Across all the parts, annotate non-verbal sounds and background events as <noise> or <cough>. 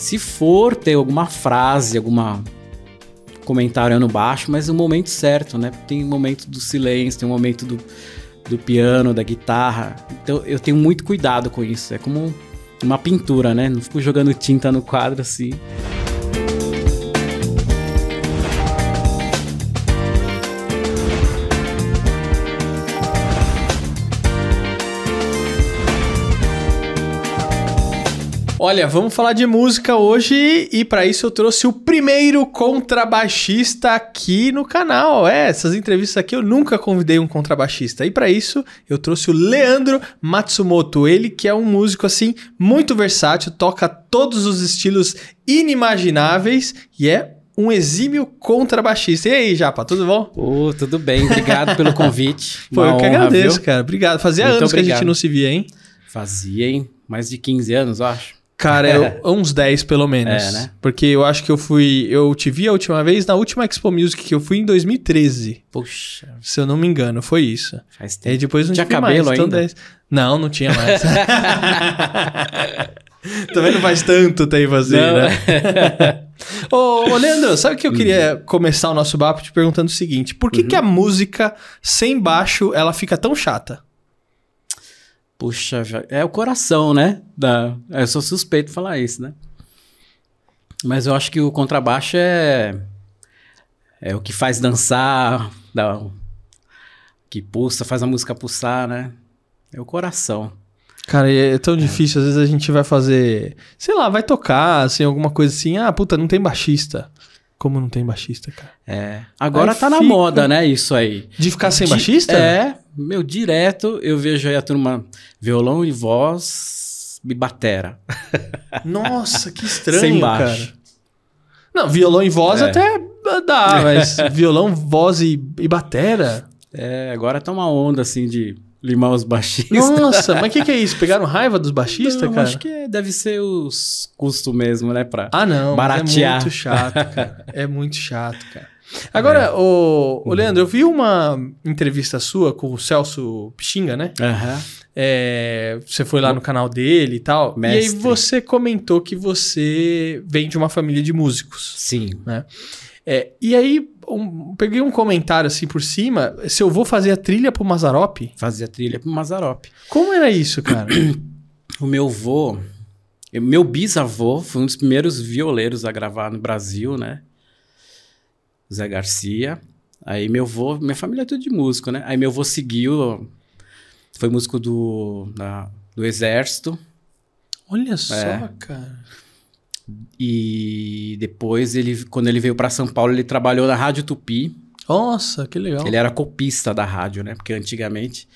Se for ter alguma frase, alguma comentário no baixo, mas no momento certo, né? Tem momento do silêncio, tem um momento do, do piano, da guitarra. Então eu tenho muito cuidado com isso. É como uma pintura, né? Não fico jogando tinta no quadro assim. Olha, vamos falar de música hoje e para isso eu trouxe o primeiro contrabaixista aqui no canal. É, essas entrevistas aqui eu nunca convidei um contrabaixista. E para isso eu trouxe o Leandro Matsumoto, ele que é um músico assim muito versátil, toca todos os estilos inimagináveis e é um exímio contrabaixista. E aí, Japa, tudo bom? Oh, tudo bem, obrigado pelo convite. <laughs> Pô, eu que agradeço, viu? cara. Obrigado. Fazia Muito anos obrigado. que a gente não se via, hein? Fazia, hein? Mais de 15 anos, eu acho. Cara, eu, <laughs> uns 10 pelo menos. É, né? Porque eu acho que eu fui. Eu te vi a última vez na última Expo Music que eu fui em 2013. Puxa. Se eu não me engano, foi isso. Faz tempo. E depois não tinha cabelo mais, então ainda? Então 10... Não, não tinha mais. <laughs> Também não faz tanto tempo assim, não. né? <laughs> ô, ô, Leandro, sabe que eu queria hum. começar o nosso papo te perguntando o seguinte: por que, uhum. que a música sem baixo ela fica tão chata? Puxa, é o coração, né? Da, eu sou suspeito de falar isso, né? Mas eu acho que o contrabaixo é é o que faz dançar, dá, que pulsa, faz a música pulsar, né? É o coração. Cara, é tão difícil, às vezes a gente vai fazer, sei lá, vai tocar, assim, alguma coisa assim, ah, puta, não tem baixista. Como não tem baixista, cara? É. Agora aí tá fica... na moda, né? Isso aí. De ficar sem De... baixista? É. Meu, direto eu vejo aí a turma violão e voz e batera. <laughs> Nossa, que estranho, sem baixo. cara. Não, violão e voz é. até dá, mas <laughs> violão, voz e, e batera? É, agora tá uma onda assim de limar os baixistas. Nossa, mas o <laughs> que, que, é isso? Pegaram raiva dos baixistas, não, cara? Acho que é, deve ser os custos mesmo, né? Pra ah, não. baratear. É muito chato, cara. é muito chato, cara. <laughs> Agora, é. o, o Leandro, eu vi uma entrevista sua com o Celso Pixinga, né? Uhum. É, você foi lá no canal dele e tal. Mestre. E aí você comentou que você vem de uma família de músicos. Sim. Né? É, e aí, um, peguei um comentário assim por cima. Se eu vou fazer a trilha pro Mazarop? Fazer a trilha pro Mazarop. Como era isso, cara? o meu vô, meu bisavô foi um dos primeiros violeiros a gravar no Brasil, né? Zé Garcia. Aí meu vô, minha família é tudo de músico, né? Aí meu vô seguiu, foi músico do, da, do Exército. Olha só, é. cara. E depois, ele, quando ele veio para São Paulo, ele trabalhou na Rádio Tupi. Nossa, que legal. Ele era copista da rádio, né? Porque antigamente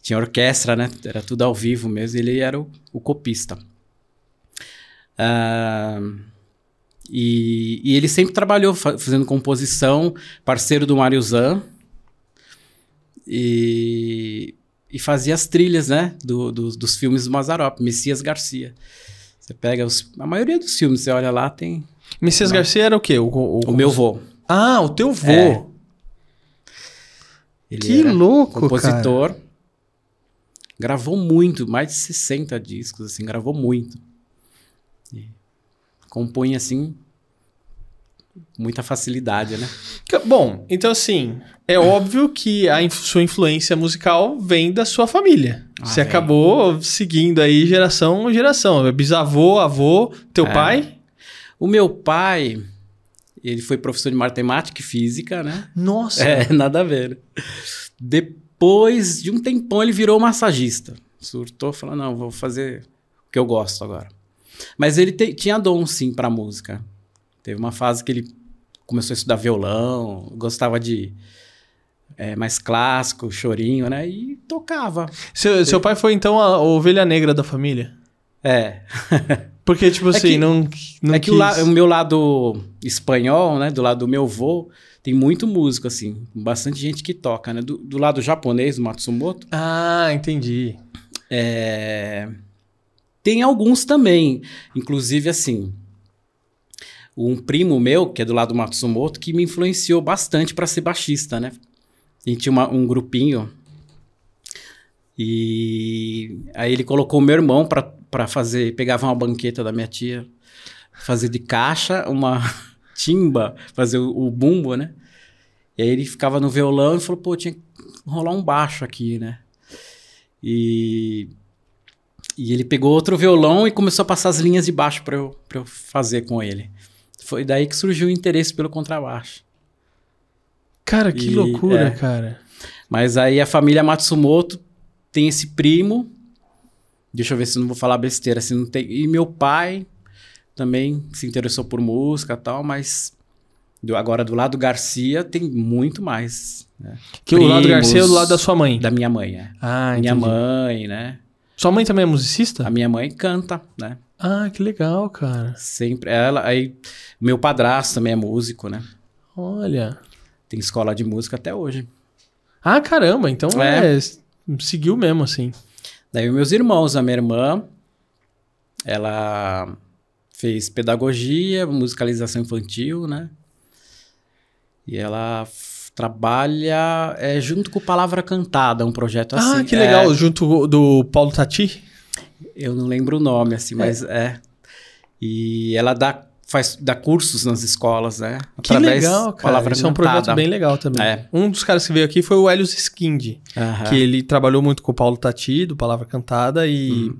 tinha orquestra, né? Era tudo ao vivo mesmo. Ele era o, o copista. Uh, e, e, ele sempre trabalhou fazendo composição, parceiro do Mário Zan. E, e fazia as trilhas, né? Do, do, dos filmes do Mazarop, Messias Garcia. Você pega os, a maioria dos filmes, você olha lá, tem. Messias Garcia era o quê? O, o, o meu vô. Ah, o teu vô. É. Ele que louco, compositor. Cara. Gravou muito, mais de 60 discos, assim, gravou muito. E compõe assim muita facilidade, né? Bom, então assim, é óbvio que a sua influência musical vem da sua família. Ah, Você acabou seguindo aí geração geração. Bisavô, avô, teu é. pai? O meu pai, ele foi professor de matemática e física, né? Nossa! É, <laughs> nada a ver. Depois de um tempão, ele virou massagista. Surtou, falou, não, vou fazer o que eu gosto agora. Mas ele te, tinha dom, sim, para música. Teve uma fase que ele começou a estudar violão, gostava de é, mais clássico, chorinho, né? E tocava. Seu, seu pai foi então a ovelha negra da família? É. <laughs> Porque, tipo é assim, é que, não, não. É que o, la, o, meu lado espanhol, né? Do lado do meu avô, tem muito músico, assim. Bastante gente que toca, né? Do, do lado japonês, do Matsumoto. Ah, entendi. É... Tem alguns também. Inclusive, assim um primo meu, que é do lado do Matsumoto, que me influenciou bastante para ser baixista, né? A gente tinha uma, um grupinho e aí ele colocou meu irmão para fazer, pegava uma banqueta da minha tia fazer de caixa uma <laughs> timba, fazer o, o bumbo, né? E aí ele ficava no violão e falou, pô, tinha que rolar um baixo aqui, né? E, e ele pegou outro violão e começou a passar as linhas de baixo para eu, eu fazer com ele. Foi daí que surgiu o interesse pelo contrabaixo. Cara, que E, loucura, é. cara. Mas aí a família Matsumoto tem esse primo. Deixa eu ver se não vou falar besteira. Se não tem, e meu pai também se interessou por música e tal, mas do- agora do lado Garcia tem muito mais. né? Que o lado do Garcia é do Primos lado da sua mãe. Da minha mãe, é. Ah, minha entendi. mãe, né? Sua mãe também é musicista? A minha mãe canta, né? Ah, que legal, cara. Sempre. Ela, aí, meu padrasto também é músico, né? Olha. Tem escola de música até hoje. Ah, caramba, então É. é, seguiu mesmo, assim. Daí meus irmãos, a minha irmã, ela fez pedagogia, musicalização infantil, né? E ela trabalha é, junto com Palavra Cantada, um projeto assim. ah, que É, legal, junto do Paulo Tati. Eu não lembro o nome, assim, mas é. E ela dá, faz, dá cursos nas escolas, né? Que legal, cara. Palavra Isso é um projeto bem legal também. É. Um dos caras que veio aqui foi o Helios Skind, Aham. que ele trabalhou muito com o Paulo Tati, do Palavra Cantada, e Uhum.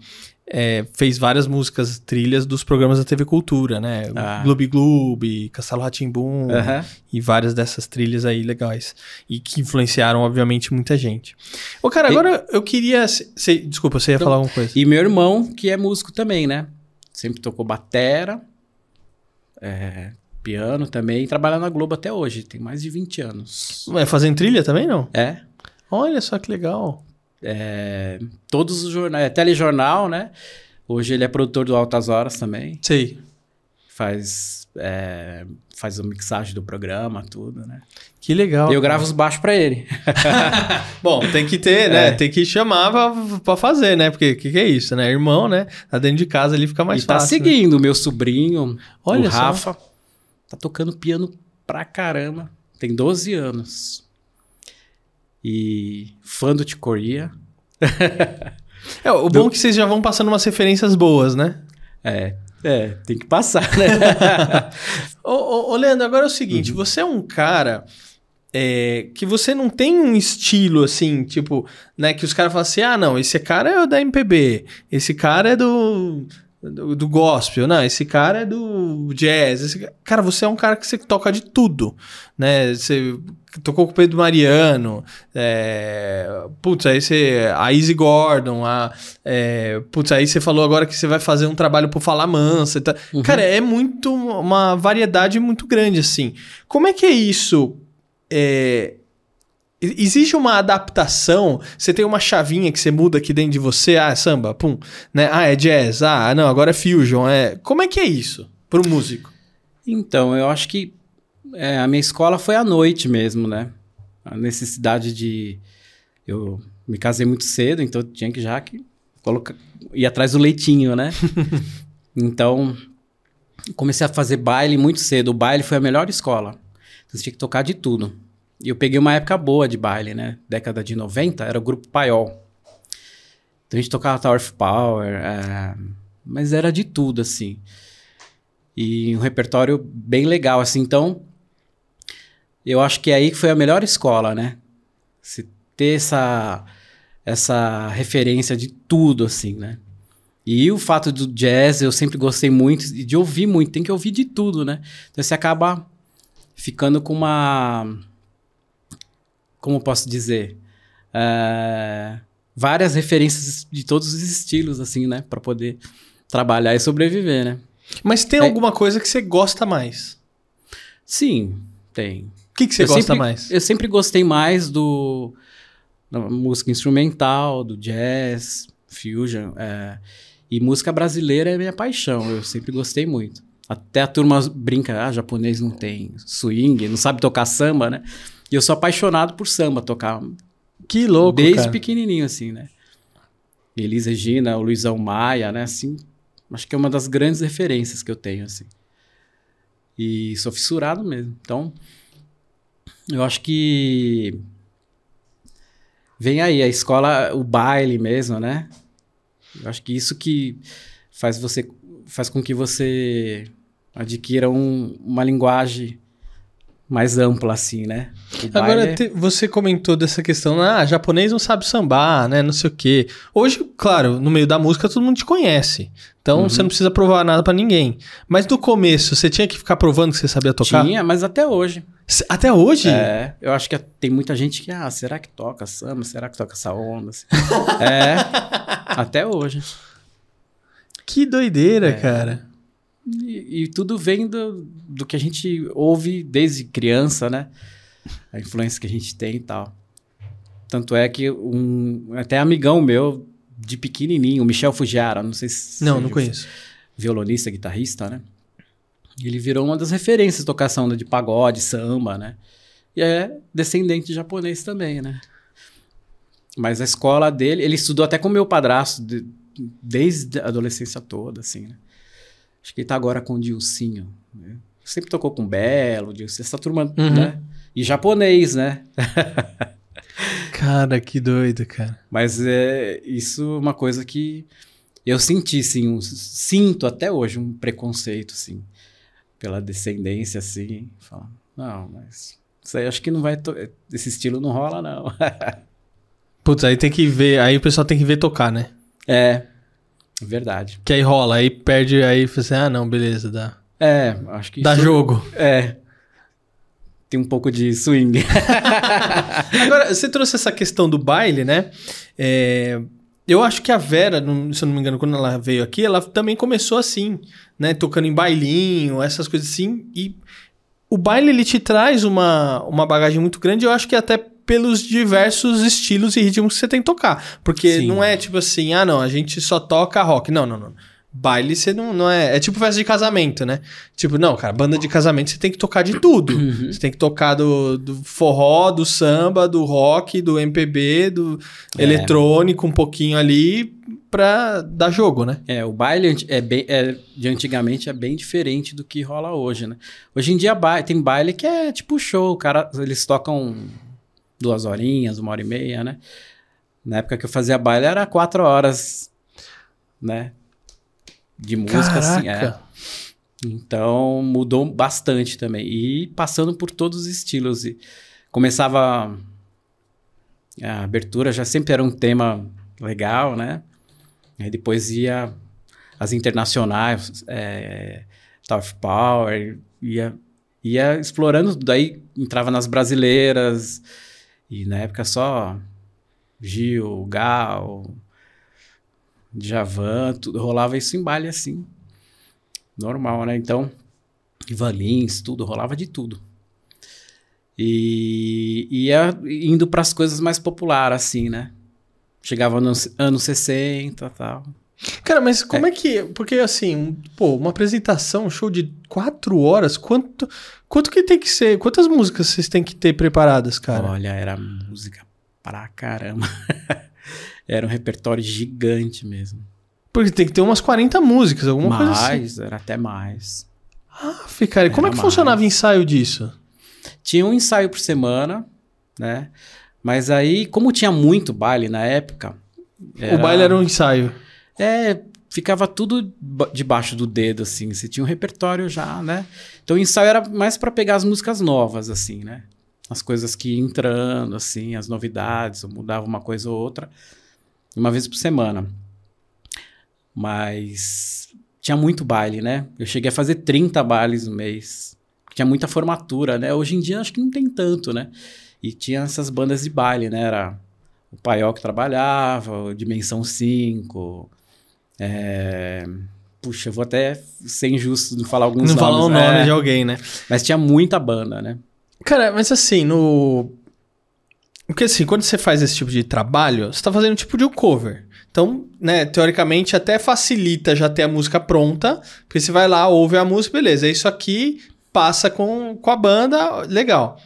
É, fez várias músicas, trilhas dos programas da TV Cultura, né? Ah. Gloob Gloob, Castelo Ratimbum, Aham. e várias dessas trilhas aí legais. E que influenciaram, obviamente, muita gente. Ô, cara, E- agora eu queria... se- desculpa, você ia Então, falar alguma coisa. E meu irmão, que é músico também, né? Sempre tocou batera, é, piano também, e trabalha na Globo até hoje, tem mais de 20 anos. Vai fazendo trilha também, não? É, Olha só que legal. É, todos os jornais, é telejornal, né? Hoje ele é produtor do Altas Horas também, Sei. faz, é, faz a mixagem do programa, tudo, né? Que legal. Eu gravo os baixos pra ele. <laughs> <laughs> Bom, tem que ter, né? É. Tem que chamar pra, pra fazer, né? Porque o que, que é isso, né? Irmão, né? Tá dentro de casa ali fica mais e tá fácil. né? seguindo o meu sobrinho, Olha o só. Rafa, tá tocando piano pra caramba, tem 12 anos. E fã do Ticoria. <laughs> É, o bom é que vocês já vão passando umas referências boas, né? É, é, tem que passar, né? <laughs> Ô, ô, ô, Leandro, agora é o seguinte: Uhum. você é um cara é, que você não tem um estilo assim, tipo, né? Que os caras falam assim: ah, não, esse cara é o da MPB, esse cara é do. Do, do gospel, não, esse cara é do jazz. esse ca- cara, você é um cara que você toca de tudo, né? Você tocou com o Pedro Mariano, é, putz, aí você. A Easy Gordon, a. É, putz, aí você falou agora que você vai fazer um trabalho pro Fala Mansa. tal. Uhum. Cara, é muito. Uma variedade muito grande, assim. Como é que é isso? É, e- Existe uma adaptação? Você tem uma chavinha que você muda aqui dentro de você? Ah, é samba, pum. Né? Ah, é jazz. Ah, não, agora é fusion. É... Como é que é isso pro músico? Então, eu acho que é, a minha escola foi à noite mesmo, né? A necessidade de. Eu me casei muito cedo, então eu tinha que já que colocar, ir atrás do leitinho, né? <laughs> então, comecei a fazer baile muito cedo. O baile foi a melhor escola. Então, você tinha que tocar de tudo. E eu peguei uma época boa de baile, né? Década de 90, era o grupo Paiol. Então a gente tocava Tower of Power, é, mas era de tudo, assim e um repertório bem legal, assim. Então, eu acho que é aí que foi a melhor escola, né? Se ter essa, essa referência de tudo, assim, né? E o fato do jazz, eu sempre gostei muito e de ouvir muito, tem que ouvir de tudo, né? Então você acaba ficando com uma. Como posso dizer? É, várias referências de todos os estilos, assim, né? Pra poder trabalhar e sobreviver, né? Mas tem É. alguma coisa que você gosta mais? Sim, tem. O que, que você Eu gosta sempre- mais? Eu sempre gostei mais do da música instrumental, do jazz, fusion. é, e música brasileira é minha paixão. Eu sempre gostei muito. Até a turma brinca, ah, japonês não tem swing, não sabe tocar samba, né? E eu sou apaixonado por samba, tocar Que louco, desde cara. pequenininho, assim, né? Elis Regina, o Luizão Maia, né? Assim, acho que é uma das grandes referências que eu tenho, assim. E sou fissurado mesmo. Então, eu acho que vem aí a escola, o baile mesmo, né? Eu acho que isso que faz você faz com que você adquiram uma linguagem mais ampla, assim, né? O Agora, baile- te- você comentou dessa questão, ah, japonês não sabe sambar, né, não sei o quê. Hoje, claro, no meio da música todo mundo te conhece. Então Uhum. você não precisa provar nada pra ninguém. Mas no começo, você tinha que ficar provando que você sabia tocar? Tinha, mas até hoje. S- Até hoje? É, eu acho que tem muita gente que, ah, será que toca samba? Será que toca essa onda? assim? <laughs> é, até hoje. Que doideira, É. cara. E, e tudo vem do, do que a gente ouve desde criança, né? A influência que a gente tem e tal. Tanto é que um até amigão meu de pequenininho, Michel Fugiara, não sei se Não, não conheço. violonista, guitarrista, né? Ele virou uma das referências de onda de pagode, samba, né? E é descendente de japonês também, né? Mas a escola dele, ele estudou até com meu padrasto de- desde a adolescência toda, assim, né? Acho que ele tá agora com o Dilcinho, né? Sempre tocou com Belo, Dilcinho, essa turma, Uhum. né? E japonês, né? <laughs> Cara, que doido, cara. Mas é isso é uma coisa que eu senti, sim, um- sinto até hoje um preconceito, assim, pela descendência, assim. Fala, não, mas isso aí acho que não vai. Esse estilo não rola, não. <laughs> Putz, aí tem que ver, aí o pessoal tem que ver tocar, né? é, verdade. Que aí rola, aí perde, aí fala assim, ah, não, beleza, dá. É, acho que Dá isso- jogo. É. Tem um pouco de swing. <laughs> Agora, você trouxe essa questão do baile, né? É, eu acho que a Vera, se eu não me engano, quando ela veio aqui, ela também começou assim, né? Tocando em bailinho, essas coisas assim. E o baile, ele te traz uma, uma bagagem muito grande, eu acho que até pelos diversos estilos e ritmos que você tem que tocar. Porque Sim. não é tipo assim, ah, não, a gente só toca rock. Não, não, não. Baile você não, não é. É tipo festa de casamento, né? Tipo, não, cara, banda de casamento você tem que tocar de tudo. Uhum. Você tem que tocar do, do forró, do samba, do rock, do MPB, do É. eletrônico, um pouquinho ali pra dar jogo, né? É, o baile é bem, é, de antigamente é bem diferente do que rola hoje, né? Hoje em dia ba- tem baile que é tipo show, o cara, eles tocam duas horinhas, uma hora e meia, né? Na época que eu fazia baile era quatro horas, né? De música, assim, é. Caraca. Então mudou bastante também. E passando por todos os estilos. E começava. A abertura já sempre era um tema legal, né? Aí depois ia as internacionais, é, of Power, ia, ia explorando, daí entrava nas brasileiras, e na época só Gil, Gal, Djavan, tudo, rolava isso em baile assim, normal, né? Então, Ivan Lins, tudo, rolava de tudo. E ia indo para as coisas mais populares, assim, né? Chegava nos anos 60 e tal. Cara, mas como é. que. Porque assim, pô, uma apresentação, um show de quatro horas, quanto, quanto que tem que ser? Quantas músicas vocês têm que ter preparadas, cara? Olha, era música pra caramba. <laughs> era um repertório gigante mesmo. Porque tem que ter umas 40 músicas, alguma coisa assim. mais, era até mais. Ah, cara, como é Era que mais. funcionava o ensaio disso? Tinha um ensaio por semana, né? Mas aí, como tinha muito baile na época. O baile era um ensaio. É, ficava tudo ba- debaixo do dedo, assim. Você tinha um repertório já, né? Então o ensaio era mais pra pegar as músicas novas, assim, né? As coisas que iam entrando, assim, as novidades, eu mudava uma coisa ou outra, uma vez por semana. Mas tinha muito baile, né? Eu cheguei a fazer 30 bailes no mês. Tinha muita formatura, né? Hoje em dia acho que não tem tanto, né? E tinha essas bandas de baile, né? Era o Paiol que trabalhava, o Dimensão 5. É... Puxa, eu vou até ser injusto de falar alguns Não nomes. falar o nome é, de alguém, né? Mas tinha muita banda, né? Cara, mas assim, no. Porque assim, quando você faz esse tipo de trabalho, você tá fazendo um tipo de um cover. Então, né, teoricamente até facilita já ter a música pronta, porque você vai lá, ouve a música, beleza, é isso aqui, passa com, com a banda, legal.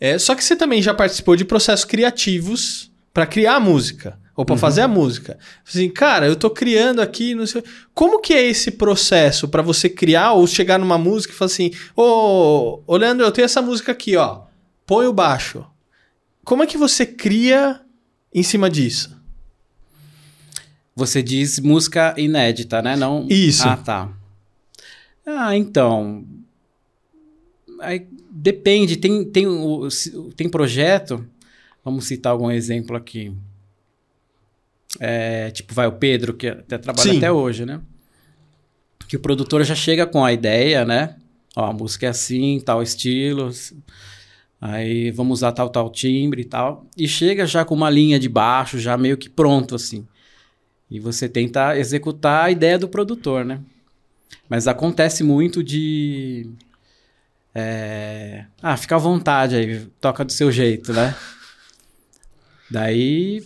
É, só que você também já participou de processos criativos pra criar a música, ou pra fazer a música. Assim, cara, eu tô criando aqui, não sei. Como que é esse processo pra você criar ou chegar numa música e falar assim: Ô, ô Leandro, eu tenho essa música aqui, ó. Põe o baixo. Como é que você cria em cima disso? Você diz música inédita, né? Não... Isso. Ah, tá. Ah, então. Aí, depende, tem, tem, o, tem projeto, vamos citar algum exemplo aqui. É, tipo, vai o Pedro, que até trabalha Sim. até hoje, né? Que o produtor já chega com a ideia, né? Ó, a música é assim, tal estilo. Aí vamos usar tal, tal timbre e tal. E chega já com uma linha de baixo, já meio que pronto, assim. E você tenta executar a ideia do produtor, né? Mas acontece muito de. é, Ah, fica à vontade aí, toca do seu jeito, né? <laughs> Daí.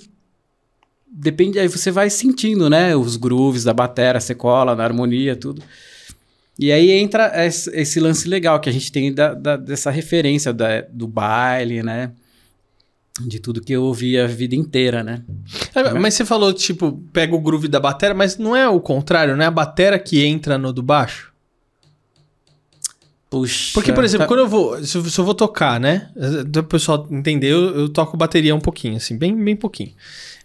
Depende, aí você vai sentindo, né? Os grooves da bateria, você cola na harmonia, tudo. E aí entra esse, lance legal que a gente tem da, da- dessa referência da- do baile, né? De tudo que eu ouvi a vida inteira, né? Ah, Mas você falou, tipo, pega o groove da batera, mas não é o contrário, não é a batera que entra no do baixo? Puxa. Porque, por exemplo, tá- quando eu vou, se eu, se eu vou tocar, né? O pessoal entender, eu, eu toco bateria um pouquinho, assim, bem, bem pouquinho.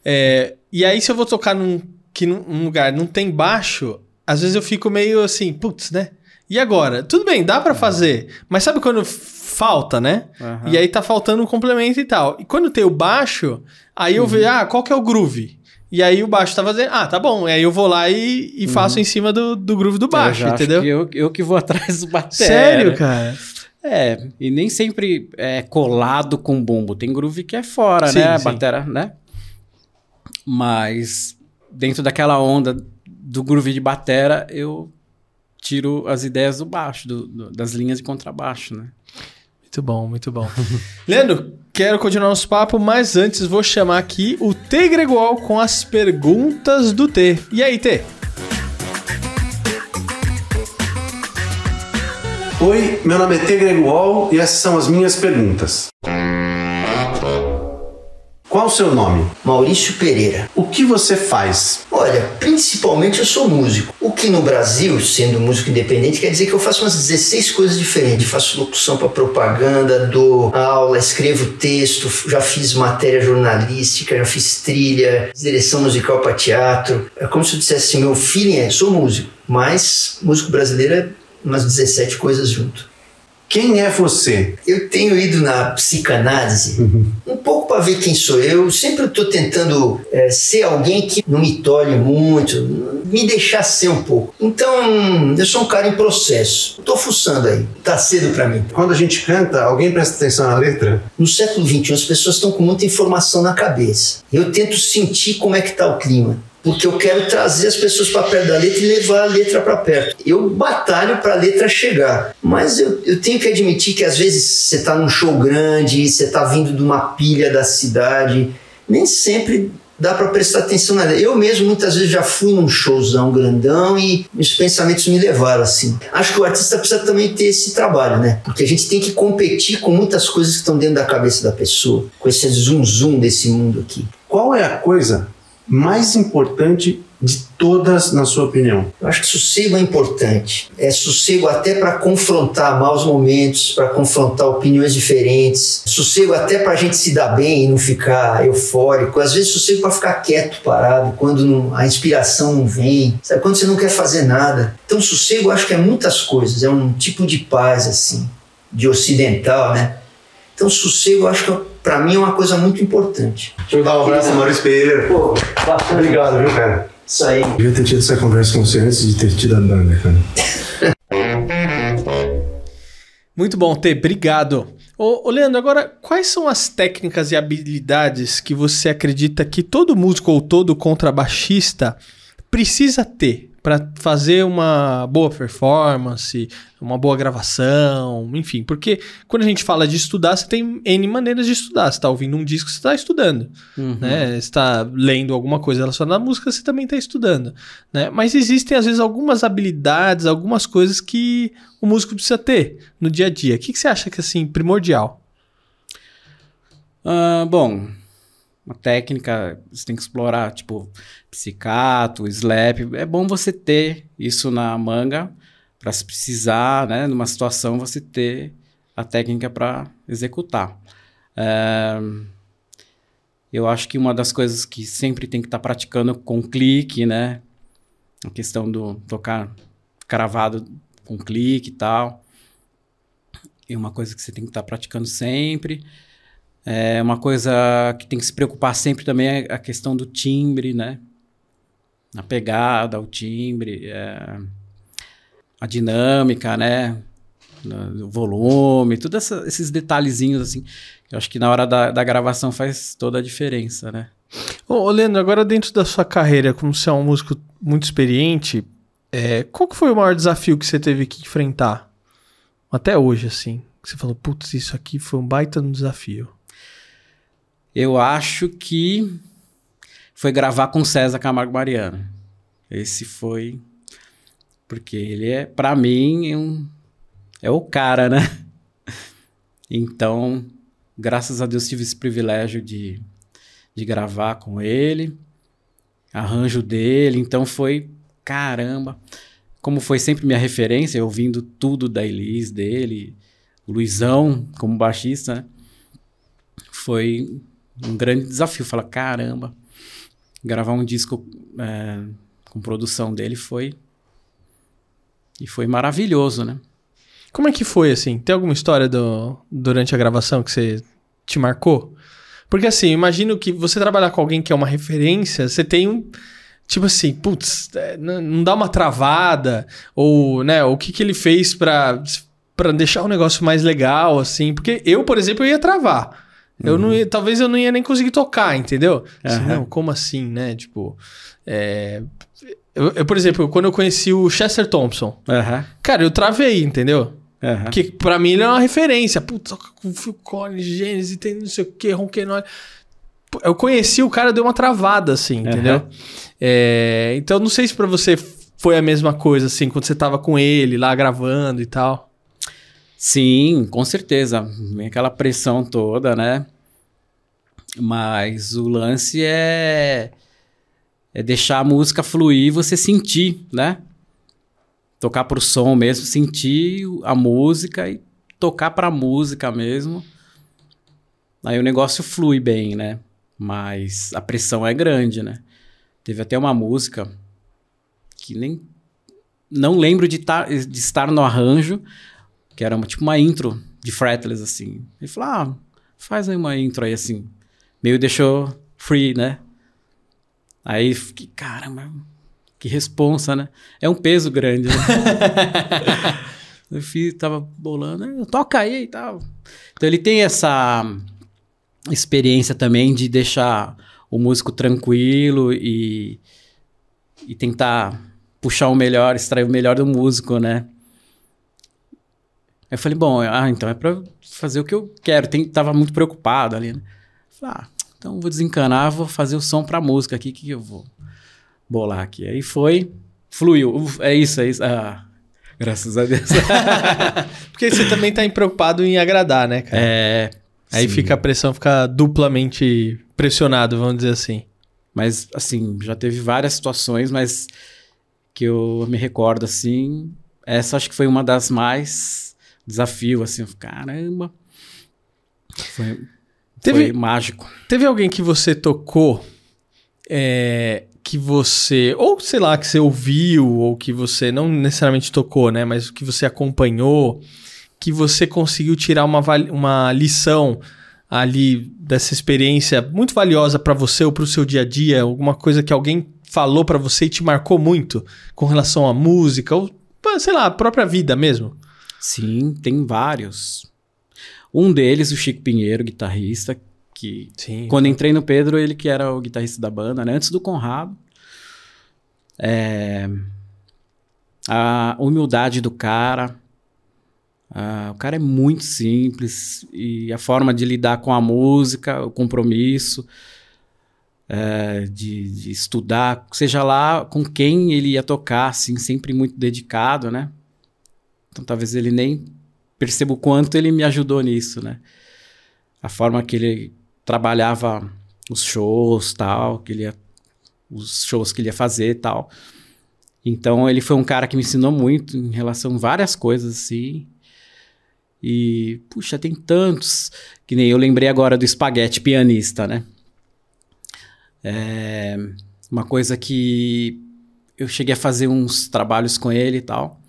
É, e aí, se eu vou tocar num, que num, lugar não tem baixo, às vezes eu fico meio assim, putz, né? E agora? Tudo bem, dá pra fazer, mas sabe quando falta, né? Aham. E aí tá faltando um complemento e tal. E quando tem o baixo, aí eu vejo, ah, qual que é o groove? E aí o baixo tá fazendo, ah, tá bom. E aí eu vou lá e, e faço em cima do, do groove do baixo, eu entendeu? que eu, eu que vou <laughs> atrás do batera. Sério, cara? É, e nem sempre é colado com bumbo. Tem groove que é fora, Sim, né? A batera, né? Mas dentro daquela onda do groove de batera, eu tiro as ideias do baixo, do- do- das linhas de contrabaixo, né? Muito bom, muito bom. <laughs> Leandro, quero continuar nosso papo, mas antes vou chamar aqui o T Gregual com as perguntas do T. E aí, T? Oi, meu nome é T. Gregual e essas são as minhas perguntas. Qual o seu nome? Maurício Pereira. O que você faz? Olha, principalmente eu sou músico. O que no Brasil, sendo músico independente, quer dizer que eu faço umas 16 coisas diferentes. Faço locução para propaganda, dou aula, escrevo texto, já fiz matéria jornalística, já fiz trilha, direção musical para teatro. É como se eu dissesse assim, meu feeling é, sou músico, mas músico brasileiro é umas 17 coisas junto. Quem é você? Eu tenho ido na psicanálise um pouco para ver quem sou eu. Sempre estou tentando é, ser alguém que não me tolhe muito, me deixar ser um pouco. Então, eu sou um cara em processo. Estou fuçando aí. Tá cedo para mim. Quando a gente canta, alguém presta atenção na letra? No século XXI, as pessoas estão com muita informação na cabeça. Eu tento sentir como é que está o clima. Porque eu quero trazer as pessoas para perto da letra e levar a letra para perto. Eu batalho para a letra chegar. Mas eu, eu tenho que admitir que às vezes você está num show grande, você está vindo de uma pilha da cidade, nem sempre dá para prestar atenção na letra. Eu mesmo muitas vezes já fui num showzão grandão e os pensamentos me levaram assim. Acho que o artista precisa também ter esse trabalho, né? Porque a gente tem que competir com muitas coisas que estão dentro da cabeça da pessoa, com esse zoom zoom desse mundo aqui. Qual é a coisa mais importante de todas, na sua opinião? Eu acho que sossego é importante. É sossego até para confrontar maus momentos, para confrontar opiniões diferentes. Sossego até para a gente se dar bem e não ficar eufórico. Às vezes sossego para ficar quieto, parado, quando não- a inspiração não vem. Sabe? Quando você não quer fazer nada. Então sossego eu acho que é muitas coisas. É um tipo de paz assim, de ocidental, né? Então sossego eu acho que para mim é uma coisa muito importante. Deixa eu dar um abraço, Maurício Pereira. Pô, bacana. Obrigado, viu, cara? Isso aí. Devia ter tido essa conversa com você antes de ter tido a banda, cara. <laughs> Muito bom, T, obrigado. Ô, ô, Leandro, agora, quais são as técnicas e habilidades que você acredita que todo músico ou todo contrabaixista precisa ter para fazer uma boa performance, uma boa gravação, enfim? Porque quando a gente fala de estudar, você tem N maneiras de estudar. Você está ouvindo um disco, você está estudando. Né? Você está lendo alguma coisa relacionada à música, você também está estudando. Né? Mas existem, às vezes, algumas habilidades, algumas coisas que o músico precisa ter no dia a dia. O que, que você acha que é assim, primordial? Ah, bom, uma técnica você tem que explorar, tipo, psicato, slap. É bom você ter isso na manga para se precisar, né, numa situação você ter a técnica para executar. É, eu acho que uma das coisas que sempre tem que estar praticando com clique, né, a questão do tocar cravado com clique e tal. E uma coisa que você tem que estar praticando sempre. É uma coisa que tem que se preocupar sempre também é a questão do timbre, né? A pegada, o timbre, é, a dinâmica, né? O volume, todos esses detalhezinhos assim. Eu acho que na hora da, da gravação faz toda a diferença, né? Ô, Leandro, agora dentro da sua carreira, como você é um músico muito experiente, é, qual que foi o maior desafio que você teve que enfrentar? Até hoje, assim. Que você falou, putz, isso aqui foi um baita desafio. Eu acho que foi gravar com César Camargo Mariano. Esse foi. Porque ele é, para mim, é, um, é o cara, né? <laughs> Então, graças a Deus, tive esse privilégio de, de gravar com ele, arranjo dele. Então, foi caramba. Como foi sempre minha referência, ouvindo tudo da Elis, dele, o Luizão como baixista, né? Foi um grande desafio. Falar, caramba, gravar um disco é, com produção dele foi. E foi maravilhoso, né? Como é que foi, assim? Tem alguma história do, durante a gravação que você te marcou? Porque, assim, imagino que você trabalhar com alguém que é uma referência, você tem um. Tipo assim, putz, é, não dá uma travada, ou, né, o que, que ele fez pra deixar o negócio mais legal, assim. Porque eu, por exemplo, eu ia travar. Eu Uhum. não ia, talvez eu não ia nem conseguir tocar, entendeu? Assim, Aham. não, como assim, né? Tipo, é, eu, eu, por exemplo, quando eu conheci o Chester Thompson, Aham. cara, eu travei, entendeu? aham. Porque pra mim ele é uma referência. Putz, toca com Phil Collins, Gênesis, tem não sei o que, Ronquenol. Pô, Eu conheci o cara, deu uma travada, assim, entendeu? É, então, não sei se pra você foi a mesma coisa, assim, quando você tava com ele lá gravando e tal. Sim, com certeza. Vem aquela pressão toda, né? Mas o lance é, é deixar a música fluir e você sentir, né? Tocar pro som mesmo, sentir a música e tocar pra música mesmo. Aí o negócio flui bem, né? Mas a pressão é grande, né? Teve até uma música que nem. Não lembro de, tar, de estar no arranjo, que era uma, tipo uma intro de fretless, assim. Ele falou, ah, faz aí uma intro aí, assim. Meio deixou free, né? Aí fiquei, caramba, que responsa, né? É um peso grande, né? <laughs> eu fiz, tava bolando, "Eh, toca aí e tal. Então ele tem essa experiência também de deixar o músico tranquilo e, e tentar puxar o melhor, extrair o melhor do músico, né? Aí eu falei, bom, ah, então é pra fazer o que eu quero. Tem, tava muito preocupado ali, né? Falei, ah, então vou desencanar, vou fazer o som pra música aqui que eu vou bolar aqui. Aí foi, fluiu. Uf, É isso, é isso. Ah, graças a Deus. <laughs> <laughs> Porque você também tá preocupado em agradar, né, cara? é. Aí sim. fica a pressão, fica duplamente pressionado, vamos dizer assim. Mas, assim, já teve várias situações, mas que eu me recordo, assim. Essa acho que foi uma das mais desafio, assim. Caramba. Foi, Teve- foi mágico. Teve alguém que você tocou é, que você, ou sei lá, que você ouviu, ou que você não necessariamente tocou, né? Mas que você acompanhou, que você conseguiu tirar uma, uma lição ali dessa experiência muito valiosa pra você ou pro seu dia a dia, alguma coisa que alguém falou pra você e te marcou muito com relação à música, ou sei lá, a própria vida mesmo. Sim, tem vários. Um deles, o Chico Pinheiro, guitarrista, que Sim. quando entrei no Pedro, ele que era o guitarrista da banda, né? Antes do Conrado. É, A humildade do cara. O cara é muito simples e a forma de lidar com a música, o compromisso, é, de, de estudar, seja lá com quem ele ia tocar, assim, sempre muito dedicado, né? Então talvez ele nem perceba o quanto ele me ajudou nisso, né? A forma que ele trabalhava os shows, tal, que ele ia, os shows que ele ia fazer, tal. Então ele foi um cara que me ensinou muito em relação a várias coisas assim. E puxa, tem tantos que nem eu lembrei agora do espaguete pianista, né? É uma coisa que eu cheguei a fazer uns trabalhos com ele e tal.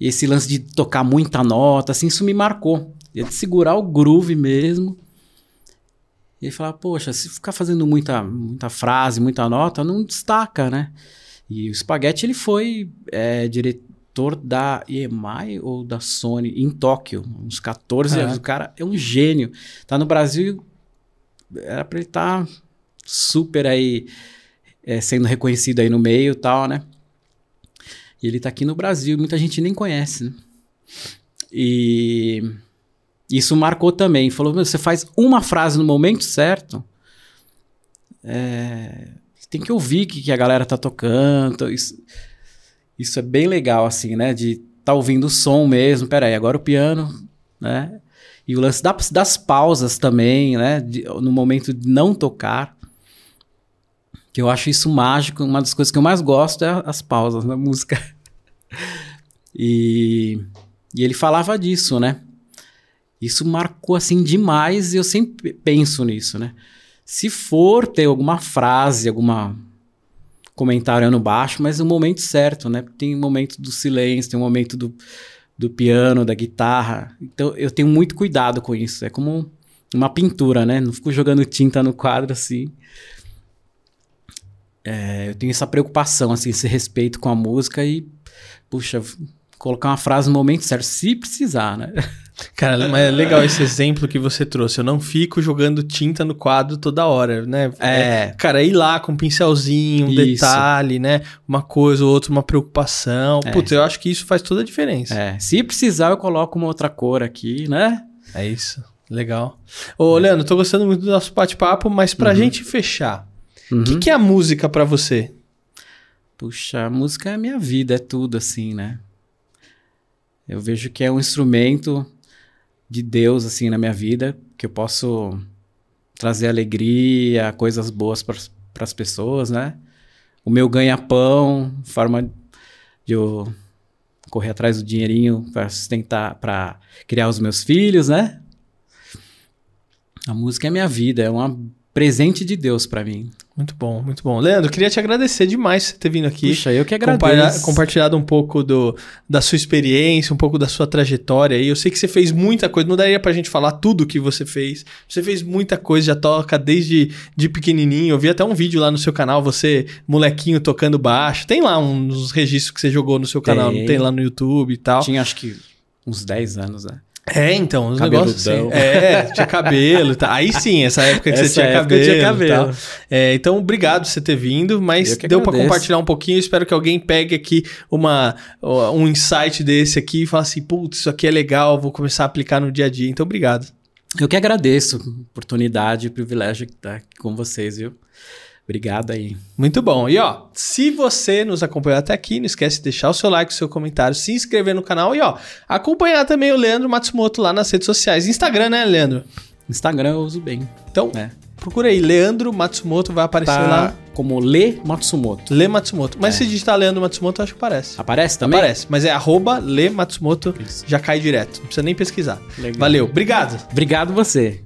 E esse lance de tocar muita nota, assim, isso me marcou. E de segurar o groove mesmo. E ele falava, poxa, se ficar fazendo muita, muita frase, muita nota, não destaca, né? E o Spaghetti, ele foi é, diretor da EMI ou da Sony em Tóquio, uns 14 É. anos. O cara é um gênio. Tá no Brasil, era pra ele estar super aí, é, sendo reconhecido aí no meio e tal, né? E ele tá aqui no Brasil, muita gente nem conhece, né? E isso marcou também. Falou, "Meu, você faz uma frase no momento certo, é, tem que ouvir o que, que a galera tá tocando. Isso, isso é bem legal, assim, né? De tá ouvindo o som mesmo. Peraí, agora o piano, né? E o lance das, das pausas também, né? De- no momento de não tocar. Eu acho isso mágico. Uma das coisas que eu mais gosto é as pausas na música. <laughs> E, e ele falava disso, né? Isso marcou assim demais e eu sempre penso nisso, né? Se for ter alguma frase, alguma comentário no baixo, mas no momento certo, né? Tem o momento do silêncio, tem o momento do, do piano, da guitarra. Então eu tenho muito cuidado com isso. É como uma pintura, né? Não fico jogando tinta no quadro assim. É, eu tenho essa preocupação, assim, esse respeito com a música e, puxa, colocar uma frase no momento certo, se precisar, né? <laughs> Cara, mas é legal esse exemplo que você trouxe. Eu não fico jogando tinta no quadro toda hora, né? É. Cara, ir lá com um pincelzinho, um Isso. detalhe, né? Uma coisa ou outra, uma preocupação. É. Putz, eu acho que isso faz toda a diferença. É, se precisar, eu coloco uma outra cor aqui, né? É isso. Legal. Ô, Leandro, tô gostando muito do nosso bate-papo, mas pra gente fechar, o Uhum. que, que é a música pra você? Puxa, a música é a minha vida, é tudo assim, né? Eu vejo que é um instrumento de Deus, assim, na minha vida, que eu posso trazer alegria, coisas boas para as pessoas, né? O meu ganha-pão, forma de eu correr atrás do dinheirinho para sustentar, para criar os meus filhos, né? A música é minha vida, é um presente de Deus para mim. Muito bom, muito bom. Leandro, queria te agradecer demais por você ter vindo aqui. Puxa, eu que agradeço. compartilhado um pouco do, da sua experiência, um pouco da sua trajetória aí. Eu sei que você fez muita coisa, não daria pra gente falar tudo que você fez. Você fez muita coisa, já toca desde de pequenininho. Eu vi até um vídeo lá no seu canal, você, molequinho, tocando baixo. Tem lá uns registros que você jogou no seu canal, não Tem. tem lá no YouTube e tal. Tinha acho que uns 10 anos, né? É, então, os Cabeludão. negócios assim. É, tinha cabelo. Tá. Aí sim, essa época que você Essa tinha época cabelo. tinha cabelo. É, então, obrigado por você ter vindo, mas deu agradeço. compartilhar um pouquinho. Espero que alguém pegue aqui uma, um insight desse aqui e fale assim: putz, isso aqui é legal, vou começar a aplicar no dia a dia. Então, obrigado. Eu que agradeço a oportunidade e o privilégio de estar aqui com vocês, viu? Obrigado aí. Muito bom. E ó, se você nos acompanhou até aqui, não esquece de deixar o seu like, o seu comentário, se inscrever no canal e ó, acompanhar também o Leandro Matsumoto lá nas redes sociais. Instagram, né, Leandro? Instagram eu uso bem. Então, né? procura aí, Leandro Matsumoto, vai aparecer Tá lá. como Le Matsumoto. Lê Matsumoto. Mas É. se digitar Leandro Matsumoto, eu acho que aparece. Aparece também? Aparece, mas é arroba Lê Matsumoto, Isso. já cai direto. Não precisa nem pesquisar. Legal. Valeu, obrigado. Obrigado você.